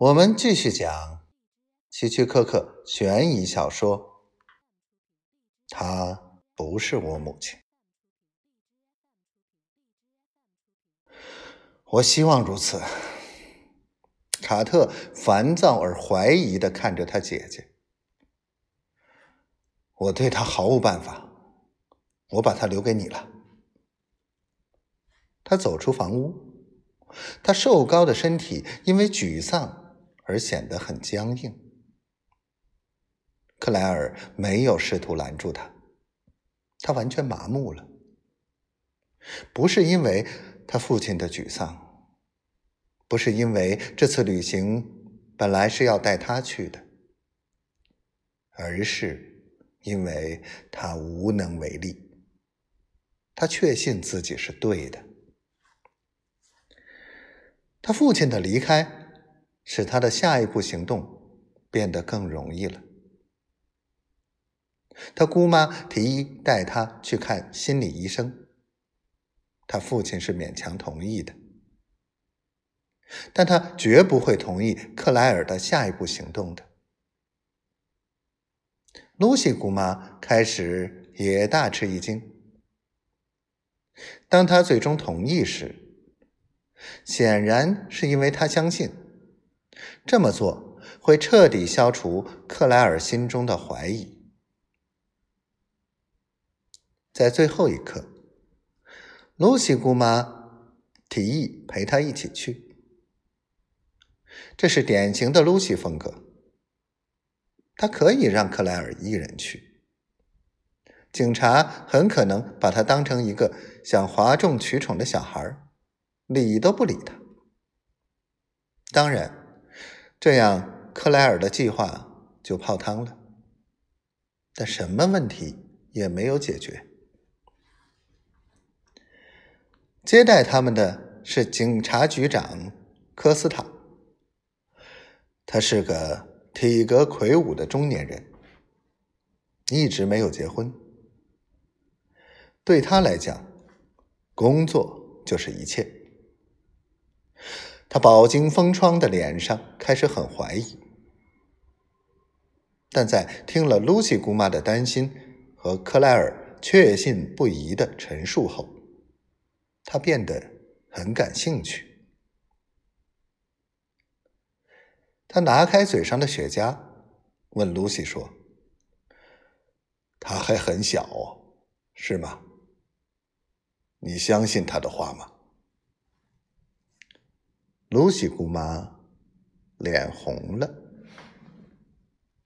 我们继续讲希区柯克悬疑小说。她不是我母亲。我希望如此。卡特烦躁而怀疑的看着他姐姐。我对他毫无办法。我把他留给你了。他走出房屋，他瘦高的身体因为沮丧。而显得很僵硬。克莱尔没有试图拦住他，他完全麻木了。不是因为他父亲的沮丧，不是因为这次旅行本来是要带他去的，而是因为他无能为力。他确信自己是对的。他父亲的离开。使他的下一步行动变得更容易了。他姑妈提议带他去看心理医生，他父亲是勉强同意的，但他绝不会同意克莱尔的下一步行动的。露西姑妈开始也大吃一惊，当他最终同意时，显然是因为他相信。这么做会彻底消除克莱尔心中的怀疑。在最后一刻，露西姑妈提议陪她一起去。这是典型的露西风格。她可以让克莱尔一人去，警察很可能把他当成一个想哗众取宠的小孩，理都不理他。当然。这样，克莱尔的计划就泡汤了。但什么问题也没有解决。接待他们的是警察局长科斯塔，他是个体格魁梧的中年人，一直没有结婚。对他来讲，工作就是一切。他饱经风霜的脸上开始很怀疑，但在听了露西姑妈的担心和克莱尔确信不疑的陈述后，他变得很感兴趣。他拿开嘴上的雪茄，问露西说：“他还很小，是吗？你相信他的话吗？”露西姑妈脸红了。